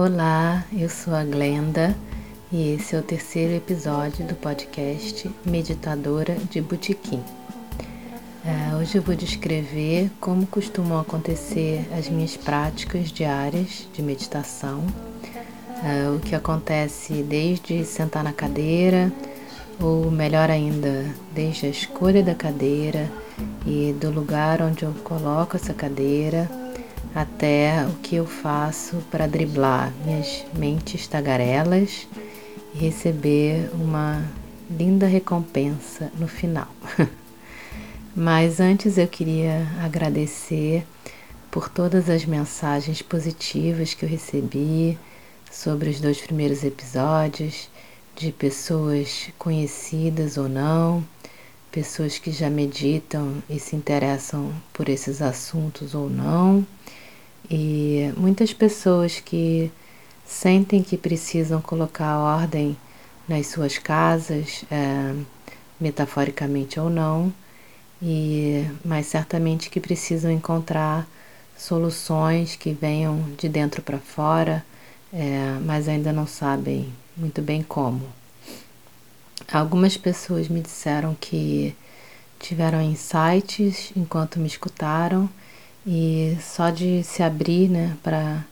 Olá, eu sou a Glenda e esse é o terceiro episódio do podcast Meditadora de Botequim. É, hoje eu vou descrever como costumam acontecer as minhas práticas diárias de meditação, é, o que acontece desde sentar na cadeira, ou melhor ainda, desde a escolha da cadeira e do lugar onde eu coloco essa cadeira até o que eu faço para driblar minhas mentes tagarelas e receber uma linda recompensa no final. Mas antes eu queria agradecer por todas as mensagens positivas que eu recebi sobre os dois primeiros episódios, de pessoas conhecidas ou não, pessoas que já meditam e se interessam por esses assuntos ou não, e muitas pessoas que sentem que precisam colocar ordem nas suas casas, é, metaforicamente ou não, e mas certamente que precisam encontrar soluções que venham de dentro para fora, é, mas ainda não sabem muito bem como. Algumas pessoas me disseram que tiveram insights enquanto me escutaram e só de se abrir né, para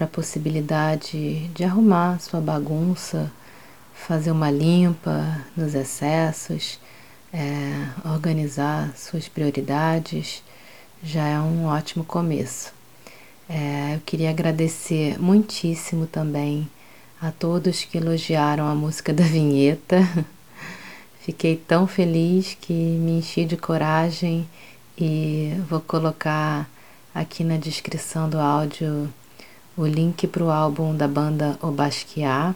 a possibilidade de arrumar sua bagunça, fazer uma limpa nos excessos, é, organizar suas prioridades, já é um ótimo começo. É, eu queria agradecer muitíssimo também a todos que elogiaram a música da vinheta. Fiquei tão feliz que me enchi de coragem e vou colocar aqui na descrição do áudio o link para o álbum da banda O Basquiat,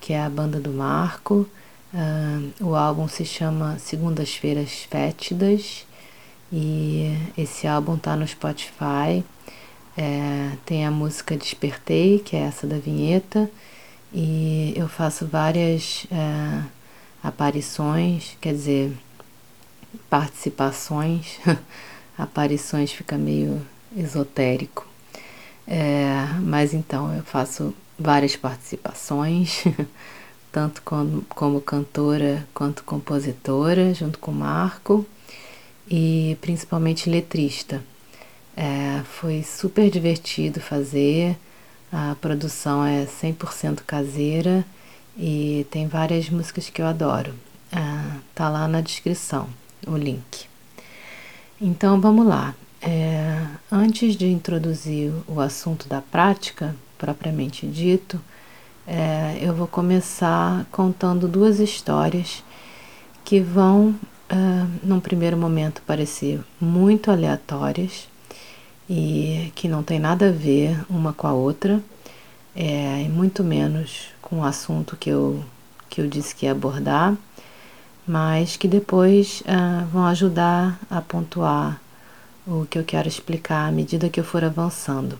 que é a banda do Marco. Uh, o álbum se chama Segundas-feiras Fétidas e esse álbum tá no Spotify. É, tem a música Despertei, que é essa da vinheta, e eu faço várias é, aparições, quer dizer, participações. aparições fica meio esotérico. É, mas então eu faço várias participações, tanto como, como cantora quanto compositora, junto com o Marco, e principalmente letrista. É, foi super divertido fazer, a produção é 100% caseira e tem várias músicas que eu adoro. É, tá lá na descrição o link. Então vamos lá. É, antes de introduzir o assunto da prática, propriamente dito, é, eu vou começar contando duas histórias que vão, é, num primeiro momento, parecer muito aleatórias e que não tem nada a ver uma com a outra, é, e muito menos com o assunto que eu, que eu disse que ia abordar, mas que depois é, vão ajudar a pontuar o que eu quero explicar à medida que eu for avançando.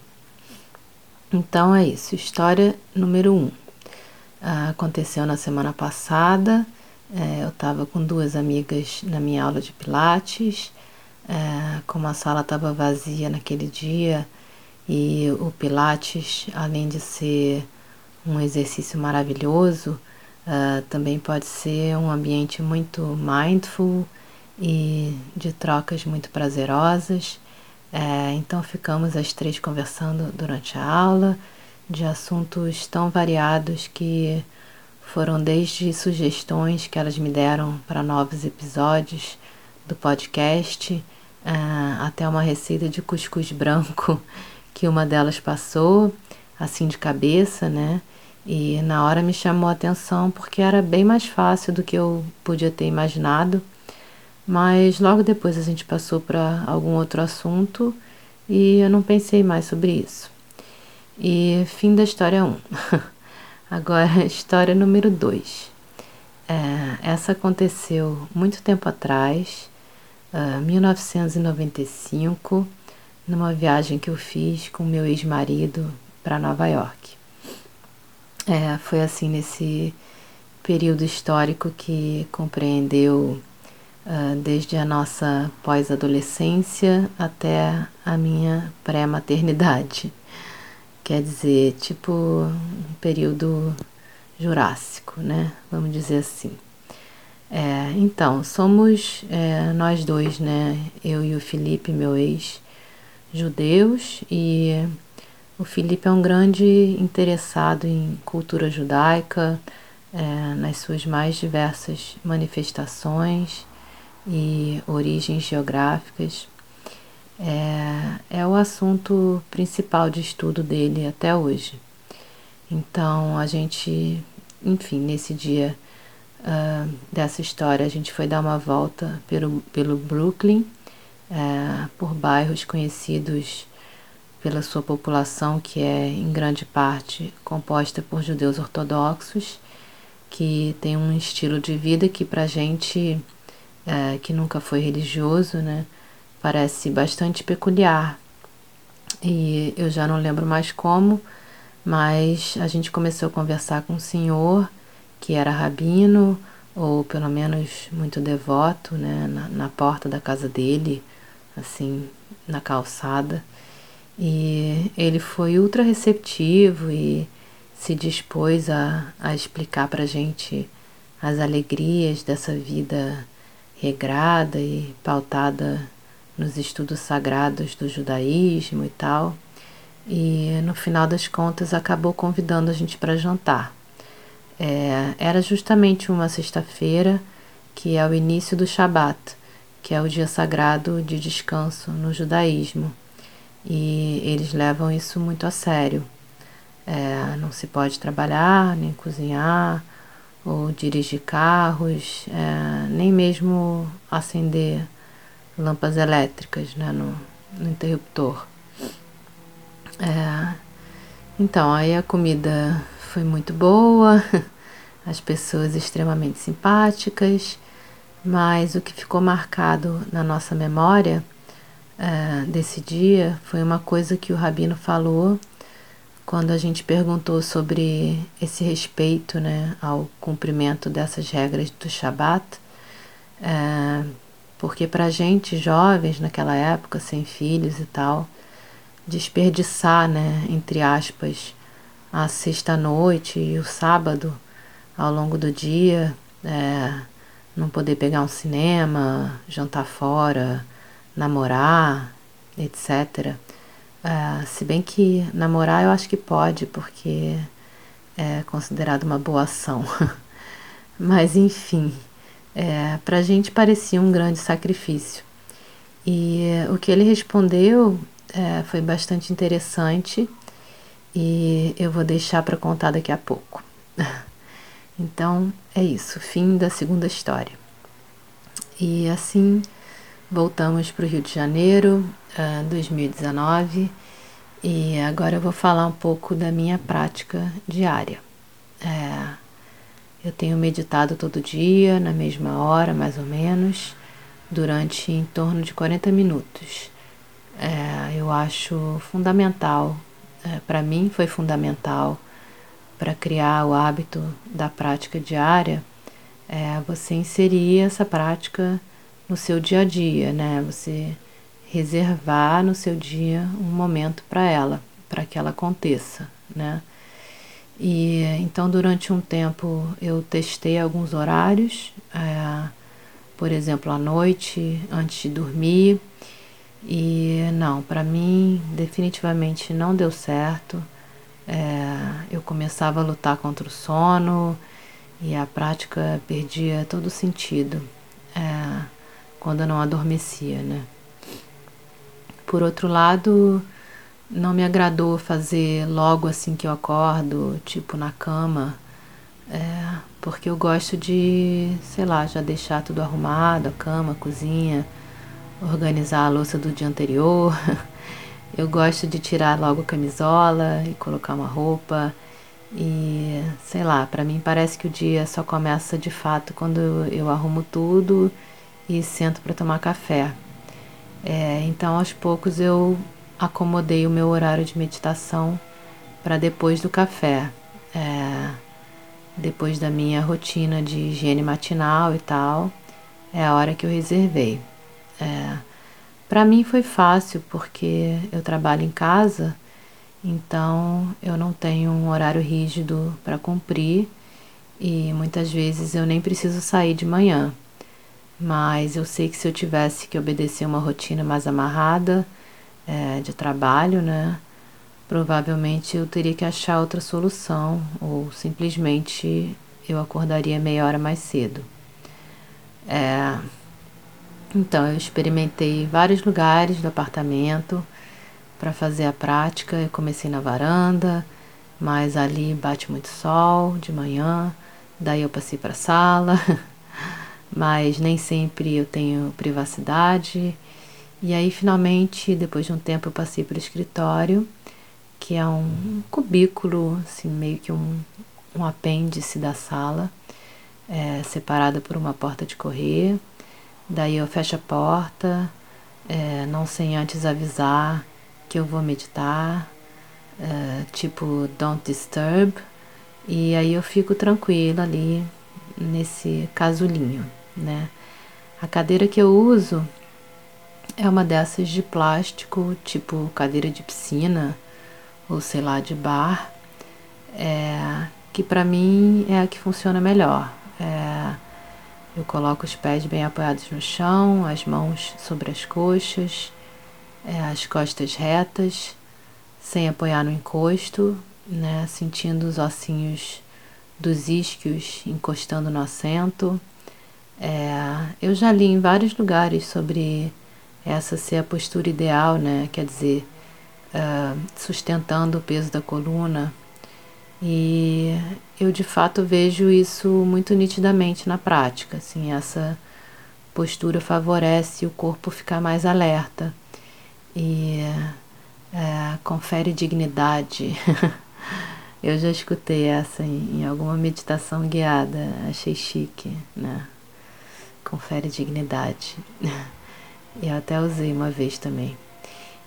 Então é isso. História número 1. Um. Ah, aconteceu na semana passada. É, eu estava com duas amigas na minha aula de Pilates. É, como a sala estava vazia naquele dia e o Pilates, além de ser um exercício maravilhoso, uh, também pode ser um ambiente muito mindful e de trocas muito prazerosas. É, então ficamos as três conversando durante a aula de assuntos tão variados que foram desde sugestões que elas me deram para novos episódios do podcast é, até uma receita de cuscuz branco que uma delas passou assim de cabeça, né? E na hora me chamou a atenção porque era bem mais fácil do que eu podia ter imaginado mas logo depois a gente passou para algum outro assunto e eu não pensei mais sobre isso. E fim da história 1. Um. Agora, história número 2. É, essa aconteceu muito tempo atrás, uh, 1995, numa viagem que eu fiz com meu ex-marido para Nova York. É, foi assim nesse período histórico que compreendeu uh, desde a nossa pós-adolescência até a minha pré-maternidade. Quer dizer, tipo um período jurássico, né? Vamos dizer assim. É, então, somos é, nós dois, né? Eu e o Felipe, meu ex, judeus, e o Felipe é um grande interessado em cultura judaica, é, nas suas mais diversas manifestações e origens geográficas. É, é o assunto principal de estudo dele até hoje. Então a gente, enfim, nesse dia uh, dessa história, a gente foi dar uma volta pelo, pelo Brooklyn, uh, por bairros conhecidos pela sua população, que é em grande parte composta por judeus ortodoxos, que tem um estilo de vida que para gente uh, que nunca foi religioso, né, parece bastante peculiar. E eu já não lembro mais como, mas a gente começou a conversar com um senhor que era rabino, ou pelo menos muito devoto, né, na, na porta da casa dele, assim, na calçada. E ele foi ultra receptivo e se dispôs a, a explicar para gente as alegrias dessa vida regrada e pautada nos estudos sagrados do judaísmo e tal e no final das contas acabou convidando a gente para jantar. É, era justamente uma sexta-feira, que é o início do Shabat, que é o dia sagrado de descanso no judaísmo, e eles levam isso muito a sério. É, não se pode trabalhar, nem cozinhar, ou dirigir carros, é, nem mesmo acender lâmpadas elétricas né, no, no interruptor. É, então, aí a comida foi muito boa, as pessoas extremamente simpáticas, mas o que ficou marcado na nossa memória é, desse dia foi uma coisa que o Rabino falou quando a gente perguntou sobre esse respeito né, ao cumprimento dessas regras do Shabat, é, porque para gente jovens naquela época, sem filhos e tal, desperdiçar, né, entre aspas, a sexta-noite e o sábado ao longo do dia, é, não poder pegar um cinema, jantar fora, namorar, etc. É, se bem que namorar eu acho que pode, porque é considerado uma boa ação. Mas enfim, é, para a gente parecia um grande sacrifício. E o que ele respondeu é, foi bastante interessante e eu vou deixar para contar daqui a pouco. Então é isso, fim da segunda história. E assim voltamos para o Rio de Janeiro, uh, 2019, e agora eu vou falar um pouco da minha prática diária. É, eu tenho meditado todo dia, na mesma hora, mais ou menos, durante em torno de 40 minutos é, eu acho fundamental, é, para mim foi fundamental para criar o hábito da prática diária, é, você inserir essa prática no seu dia a dia, né? Você reservar no seu dia um momento para ela, para que ela aconteça, né? E então durante um tempo eu testei alguns horários, é, por exemplo à noite antes de dormir e não, para mim definitivamente não deu certo. É, eu começava a lutar contra o sono e a prática perdia todo o sentido quando não adormecia, né? Por outro lado, não me agradou fazer logo assim que eu acordo, tipo na cama, é, porque eu gosto de, sei lá, já deixar tudo arrumado, a cama, a cozinha organizar a louça do dia anterior. Eu gosto de tirar logo a camisola e colocar uma roupa. E sei lá, para mim parece que o dia só começa de fato quando eu arrumo tudo e sento para tomar café. É, então, aos poucos, eu acomodei o meu horário de meditação para depois do café, é, depois da minha rotina de higiene matinal e tal, é a hora que eu reservei. É, para mim foi fácil porque eu trabalho em casa, então eu não tenho um horário rígido para cumprir e muitas vezes eu nem preciso sair de manhã. Mas eu sei que se eu tivesse que obedecer uma rotina mais amarrada é, de trabalho, né? Provavelmente eu teria que achar outra solução ou simplesmente eu acordaria meia hora mais cedo. É, então, eu experimentei vários lugares do apartamento para fazer a prática. Eu comecei na varanda, mas ali bate muito sol de manhã. Daí eu passei para a sala, mas nem sempre eu tenho privacidade. E aí, finalmente, depois de um tempo, eu passei para o escritório, que é um cubículo, assim, meio que um, um apêndice da sala, é, separado por uma porta de correr. Daí eu fecho a porta, é, não sem antes avisar que eu vou meditar, é, tipo Don't Disturb, e aí eu fico tranquila ali nesse casulinho, né? A cadeira que eu uso é uma dessas de plástico, tipo cadeira de piscina ou sei lá de bar, é, que para mim é a que funciona melhor. É, eu coloco os pés bem apoiados no chão, as mãos sobre as coxas, é, as costas retas, sem apoiar no encosto, né, sentindo os ossinhos dos isquios encostando no assento. É, eu já li em vários lugares sobre essa ser a postura ideal, né? Quer dizer, uh, sustentando o peso da coluna e eu de fato vejo isso muito nitidamente na prática, assim, essa postura favorece o corpo ficar mais alerta e é, confere dignidade. eu já escutei essa em, em alguma meditação guiada, achei chique, né? Confere dignidade. Eu até usei uma vez também.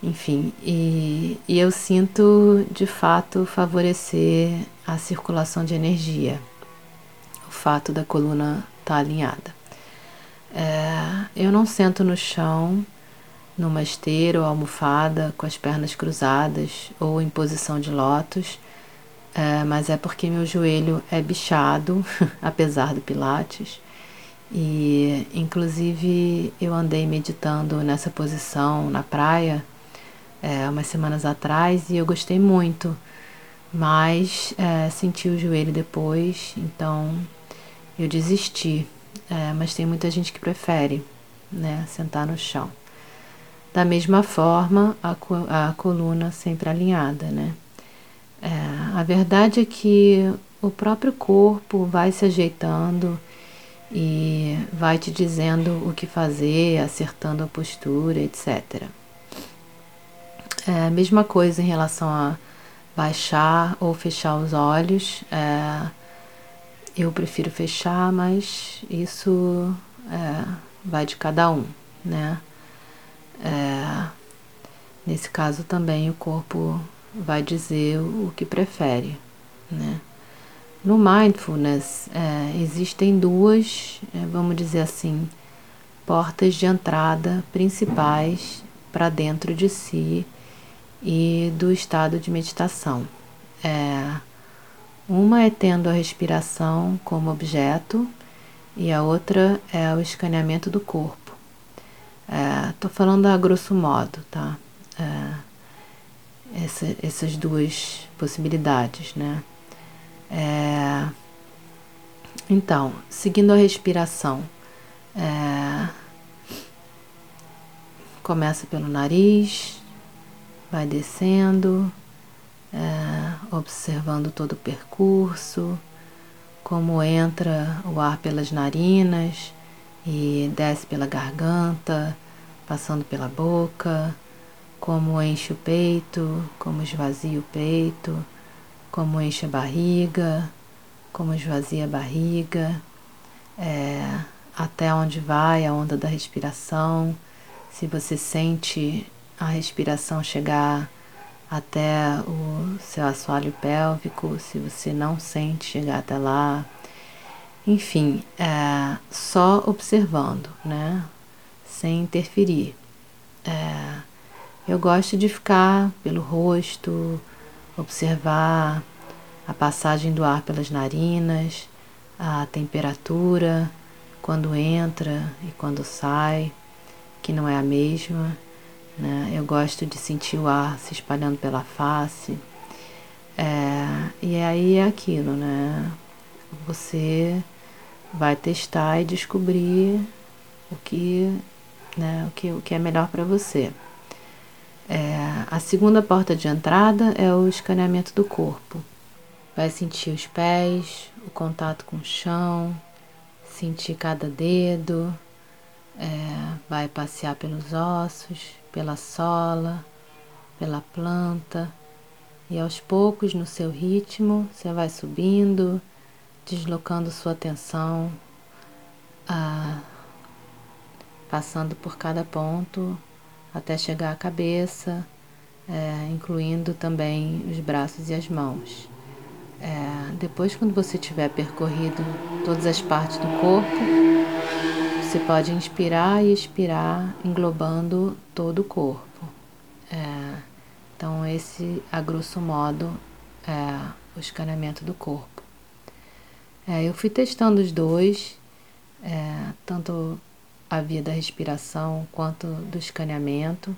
Enfim, e, e eu sinto de fato favorecer a circulação de energia, o fato da coluna estar tá alinhada. É, eu não sento no chão, numa esteira ou almofada, com as pernas cruzadas ou em posição de lótus, é, mas é porque meu joelho é bichado, apesar do Pilates. E, inclusive, eu andei meditando nessa posição na praia é, umas semanas atrás e eu gostei muito, mas é, senti o joelho depois, então eu desisti. É, mas tem muita gente que prefere né, sentar no chão. Da mesma forma, a, a coluna sempre alinhada, né? É, a verdade é que o próprio corpo vai se ajeitando e vai te dizendo o que fazer, acertando a postura, etc. É, mesma coisa em relação a baixar ou fechar os olhos. É, eu prefiro fechar, mas isso é, vai de cada um, né? É, nesse caso também o corpo vai dizer o que prefere, né? No mindfulness é, existem duas, é, vamos dizer assim, portas de entrada principais para dentro de si e do estado de meditação. É, uma é tendo a respiração como objeto e a outra é o escaneamento do corpo. Estou é, falando a grosso modo, tá? É, essa, essas duas possibilidades, né? É, então, seguindo a respiração, é, começa pelo nariz, vai descendo, é, observando todo o percurso, como entra o ar pelas narinas e desce pela garganta, passando pela boca, como enche o peito, como esvazia o peito, como enche a barriga, como esvazia a barriga, é, até onde vai a onda da respiração, se você sente a respiração chegar até o seu assoalho pélvico, se você não sente chegar até lá. Enfim, é, só observando, né? Sem interferir. É, eu gosto de ficar pelo rosto, observar a passagem do ar pelas narinas, a temperatura, quando entra e quando sai, que não é a mesma. Né? Eu gosto de sentir o ar se espalhando pela face. É, e aí é aquilo, né? Você vai testar e descobrir o que, né, o que, o que é melhor para você. É, a segunda porta de entrada é o escaneamento do corpo. Vai sentir os pés, o contato com o chão, sentir cada dedo, é, vai passear pelos ossos, pela sola, pela planta, e aos poucos, no seu ritmo, você vai subindo, deslocando sua atenção, ah, passando por cada ponto até chegar à cabeça, é, incluindo também os braços e as mãos. É, depois, quando você tiver percorrido todas as partes do corpo, você pode inspirar e expirar, englobando todo o corpo. É, então, esse, a grosso modo, é o escaneamento do corpo. É, eu fui testando os dois, é, tanto a via da respiração quanto do escaneamento,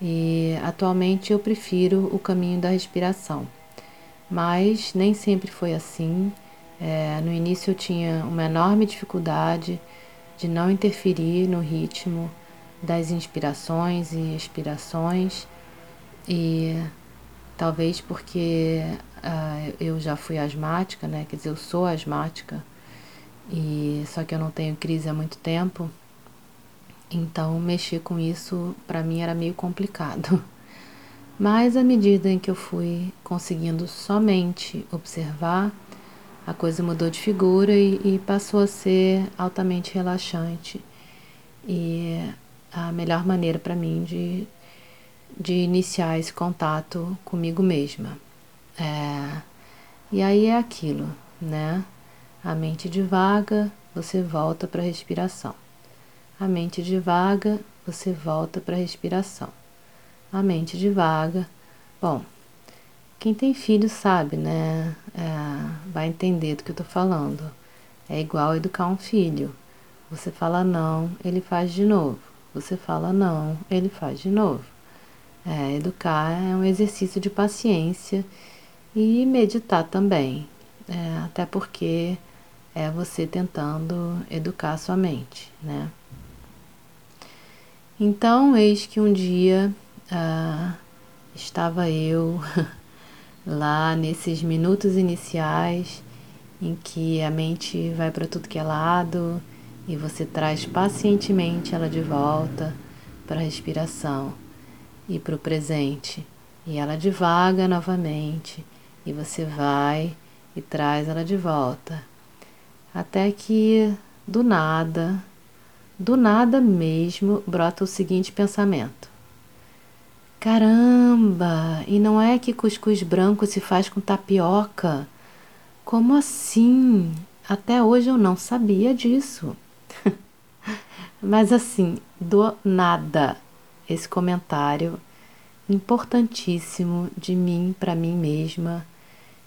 e atualmente eu prefiro o caminho da respiração. Mas nem sempre foi assim. É, no início eu tinha uma enorme dificuldade de não interferir no ritmo das inspirações e expirações, e talvez porque uh, eu já fui asmática, né? Quer dizer, eu sou asmática, e só que eu não tenho crise há muito tempo, então mexer com isso para mim era meio complicado. Mas à medida em que eu fui conseguindo somente observar, a coisa mudou de figura e, e passou a ser altamente relaxante. E a melhor maneira para mim de, de iniciar esse contato comigo mesma. É, e aí é aquilo, né? A mente divaga, você volta para a respiração. A mente divaga, você volta para a respiração a mente divaga. Bom, quem tem filho sabe, né? É, vai entender do que eu tô falando. É igual educar um filho. Você fala não, ele faz de novo. Você fala não, ele faz de novo. É, educar é um exercício de paciência e meditar também. É, até porque é você tentando educar a sua mente, né? Então, eis que um dia ah, estava eu lá nesses minutos iniciais em que a mente vai para tudo que é lado e você traz pacientemente ela de volta para a respiração e para o presente. E ela divaga novamente e você vai e traz ela de volta. Até que do nada, do nada mesmo, brota o seguinte pensamento: Caramba! E não é que cuscuz branco se faz com tapioca? Como assim? Até hoje eu não sabia disso. Mas assim, do nada, esse comentário importantíssimo de mim para mim mesma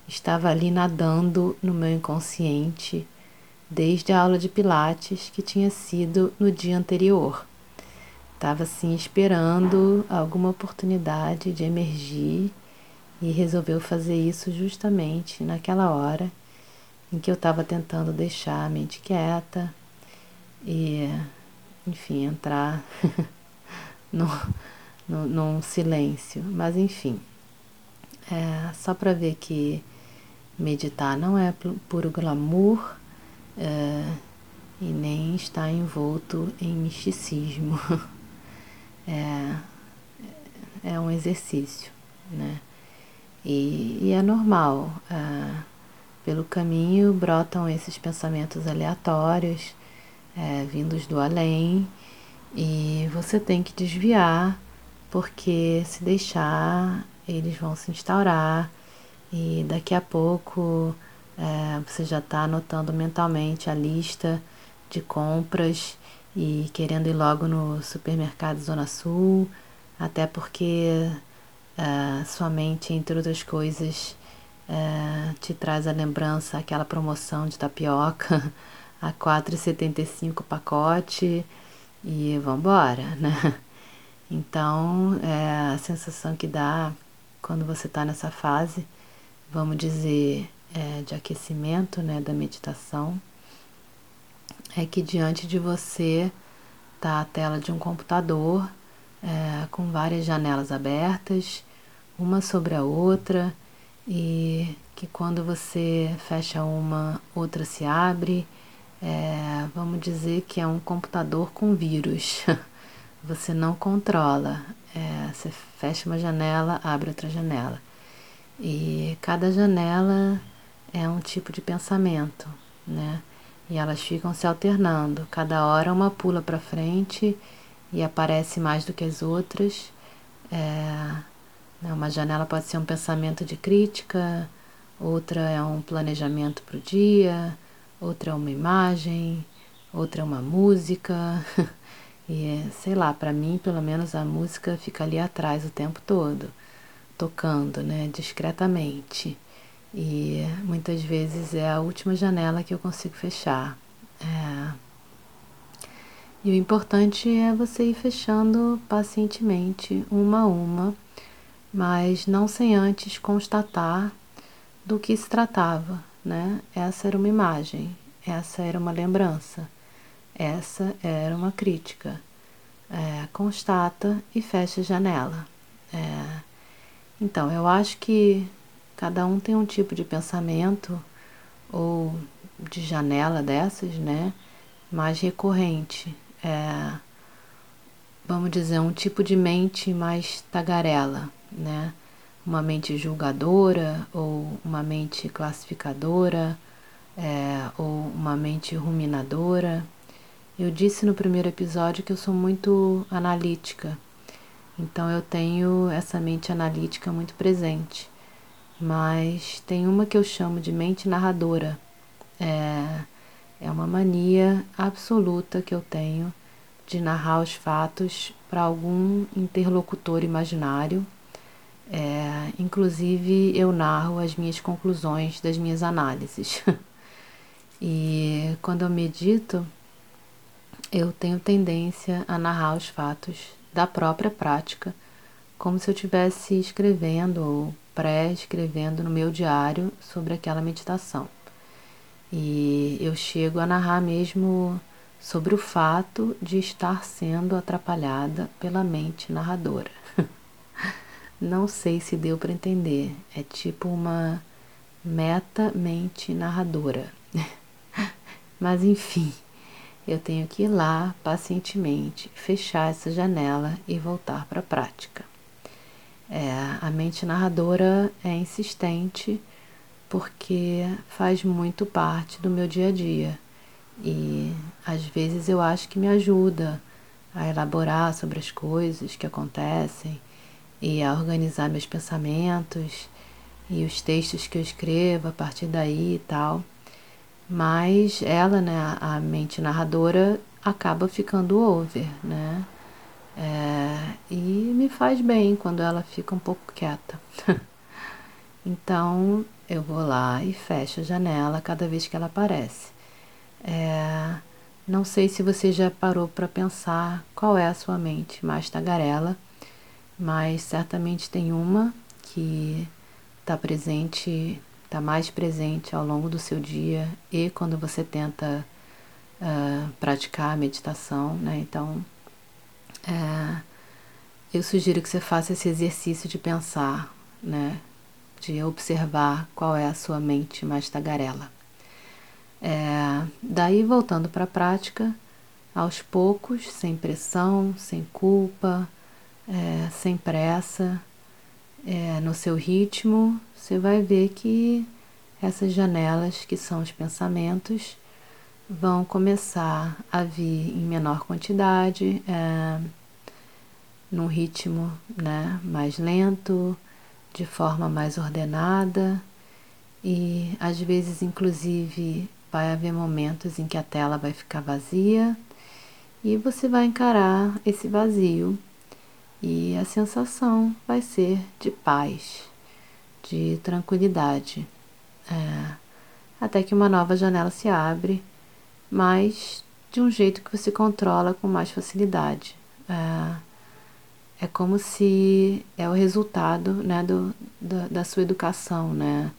estava ali nadando no meu inconsciente desde a aula de Pilates que tinha sido no dia anterior. Estava assim esperando alguma oportunidade de emergir e resolveu fazer isso justamente naquela hora em que eu estava tentando deixar a mente quieta e, enfim, entrar no, no, num silêncio. Mas, enfim, é só para ver que meditar não é puro glamour é, e nem está envolto em misticismo. É, é um exercício, né? E, e é normal. Ah, pelo caminho brotam esses pensamentos aleatórios, é, vindos do além, e você tem que desviar, porque se deixar, eles vão se instaurar, e daqui a pouco é, você já está anotando mentalmente a lista de compras e querendo ir logo no supermercado Zona Sul, até porque uh, sua mente, entre outras coisas, uh, te traz a lembrança aquela promoção de tapioca a R$ 4,75 pacote e vambora, né? Então, é a sensação que dá quando você está nessa fase, vamos dizer, é, de aquecimento, né, da meditação, é que diante de você está a tela de um computador é, com várias janelas abertas, uma sobre a outra, e que quando você fecha uma, outra se abre. É, vamos dizer que é um computador com vírus. você não controla. É, você fecha uma janela, abre outra janela. E cada janela é um tipo de pensamento, né? E elas ficam se alternando. Cada hora uma pula para frente e aparece mais do que as outras. É, né, uma janela pode ser um pensamento de crítica, outra é um planejamento para o dia, outra é uma imagem, outra é uma música. E sei lá, para mim, pelo menos a música fica ali atrás o tempo todo, tocando, né, discretamente. E muitas vezes é a última janela que eu consigo fechar. É... E o importante é você ir fechando pacientemente, uma a uma, mas não sem antes constatar do que se tratava, né? Essa era uma imagem, essa era uma lembrança, essa era uma crítica. É, constata e fecha a janela. É, então, eu acho que Cada um tem um tipo de pensamento ou de janela dessas, né? Mais recorrente. É, vamos dizer, um tipo de mente mais tagarela, né? Uma mente julgadora ou uma mente classificadora é, ou uma mente ruminadora. Eu disse no primeiro episódio que eu sou muito analítica, então eu tenho essa mente analítica muito presente mas tem uma que eu chamo de mente narradora. É, é uma mania absoluta que eu tenho de narrar os fatos para algum interlocutor imaginário. É, inclusive, eu narro as minhas conclusões das minhas análises. e quando eu medito, eu tenho tendência a narrar os fatos da própria prática, como se eu estivesse escrevendo ou pré-escrevendo no meu diário sobre aquela meditação. E eu chego a narrar mesmo sobre o fato de estar sendo atrapalhada pela mente narradora. Não sei se deu para entender. É tipo uma meta-mente narradora. Mas enfim, eu tenho que ir lá pacientemente, fechar essa janela e voltar para a prática. A mente narradora é insistente porque faz muito parte do meu dia a dia e às vezes eu acho que me ajuda a elaborar sobre as coisas que acontecem e a organizar meus pensamentos e os textos que eu escrevo a partir daí e tal. Mas ela, né, a mente narradora, acaba ficando over, né? É, e me faz bem quando ela fica um pouco quieta. então eu vou lá e fecho a janela cada vez que ela aparece. É, não sei se você já parou para pensar qual é a sua mente mais tagarela, mas certamente tem uma que está presente, está mais presente ao longo do seu dia e quando você tenta uh, praticar a meditação, né? Então é, eu sugiro que você faça esse exercício de pensar, né? De observar qual é a sua mente mais tagarela. É, daí, voltando para a prática, aos poucos, sem pressão, sem culpa, é, sem pressa, é, no seu ritmo, você vai ver que essas janelas, que são os pensamentos, vão começar a vir em menor quantidade, é, num ritmo né, mais lento, de forma mais ordenada. E às vezes, inclusive, vai haver momentos em que a tela vai ficar vazia e você vai encarar esse vazio. E a sensação vai ser de paz, de tranquilidade, é, até que uma nova janela se abre, mas de um jeito que você controla com mais facilidade. É, é como se é o resultado né, do, da, da sua educação, né?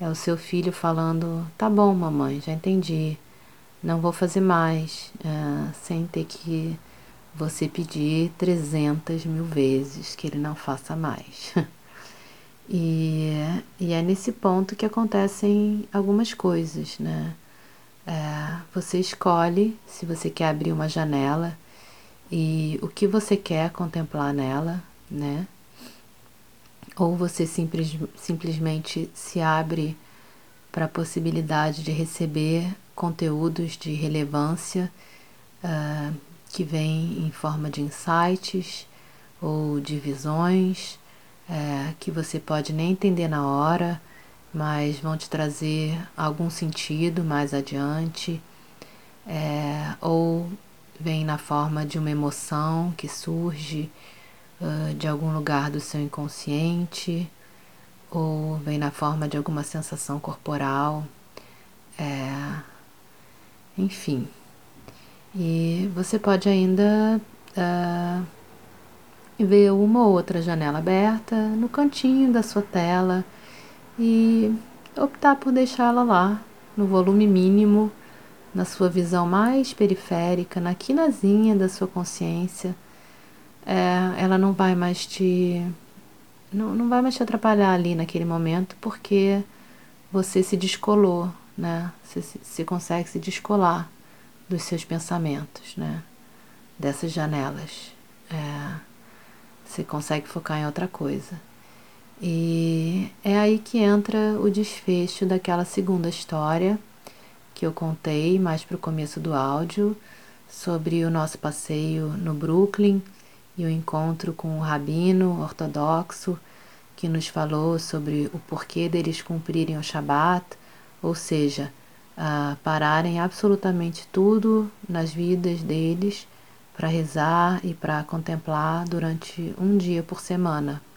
É o seu filho falando: tá bom, mamãe, já entendi, não vou fazer mais, é, sem ter que você pedir 300 mil vezes que ele não faça mais. e, e é nesse ponto que acontecem algumas coisas, né? É, você escolhe se você quer abrir uma janela e o que você quer contemplar nela, né? Ou você simples, simplesmente se abre para a possibilidade de receber conteúdos de relevância uh, que vêm em forma de insights ou de visões uh, que você pode nem entender na hora, mas vão te trazer algum sentido mais adiante, uh, ou vem na forma de uma emoção que surge uh, de algum lugar do seu inconsciente, ou vem na forma de alguma sensação corporal, é, enfim. E você pode ainda uh, ver uma ou outra janela aberta no cantinho da sua tela e optar por deixá-la lá no volume mínimo na sua visão mais periférica, na quinazinha da sua consciência, é, ela não vai mais te. Não, não vai mais te atrapalhar ali naquele momento, porque você se descolou, né? Você, consegue se descolar dos seus pensamentos, né? Dessas janelas. É, você consegue focar em outra coisa. E é aí que entra o desfecho daquela segunda história que eu contei mais para o começo do áudio sobre o nosso passeio no Brooklyn e o encontro com o rabino ortodoxo que nos falou sobre o porquê deles cumprirem o Shabat, ou seja, pararem absolutamente tudo nas vidas deles para rezar e para contemplar durante um dia por semana.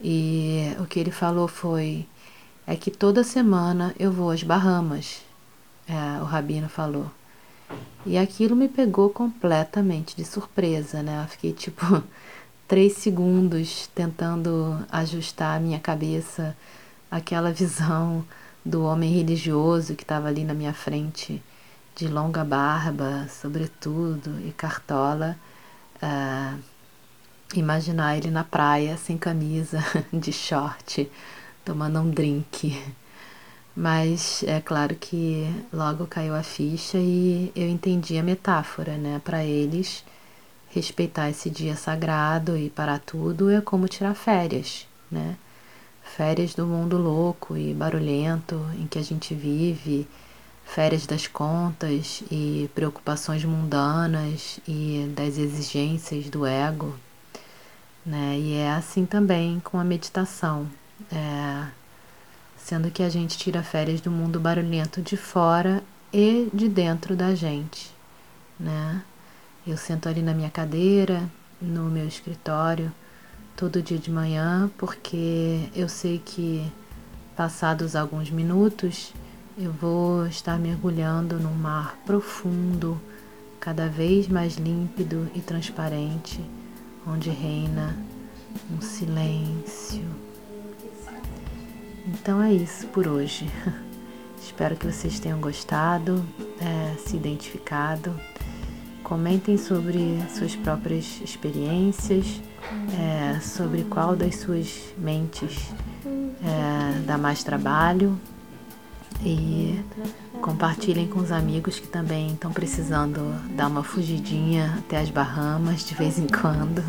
E o que ele falou foi: é que toda semana eu vou às Bahamas é, o rabino falou. E aquilo me pegou completamente de surpresa, né? Eu fiquei tipo três segundos tentando ajustar a minha cabeça aquela visão do homem religioso que estava ali na minha frente, de longa barba, sobretudo, e cartola. Uh, imaginar ele na praia, sem camisa, de short, tomando um drink. Mas é claro que logo caiu a ficha e eu entendi a metáfora, né? Para eles, respeitar esse dia sagrado e parar tudo é como tirar férias, né? Férias do mundo louco e barulhento em que a gente vive, férias das contas e preocupações mundanas e das exigências do ego, né? E é assim também com a meditação. É, sendo que a gente tira férias do mundo barulhento de fora e de dentro da gente, né? Eu sento ali na minha cadeira, no meu escritório, todo dia de manhã, porque eu sei que passados alguns minutos eu vou estar mergulhando num mar profundo, cada vez mais límpido e transparente, onde reina um silêncio então é isso por hoje. Espero que vocês tenham gostado, é, se identificado. Comentem sobre suas próprias experiências, é, sobre qual das suas mentes é, dá mais trabalho e compartilhem com os amigos que também estão precisando dar uma fugidinha até as Bahamas de vez em quando.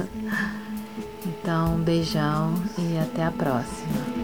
Então, um beijão e até a próxima.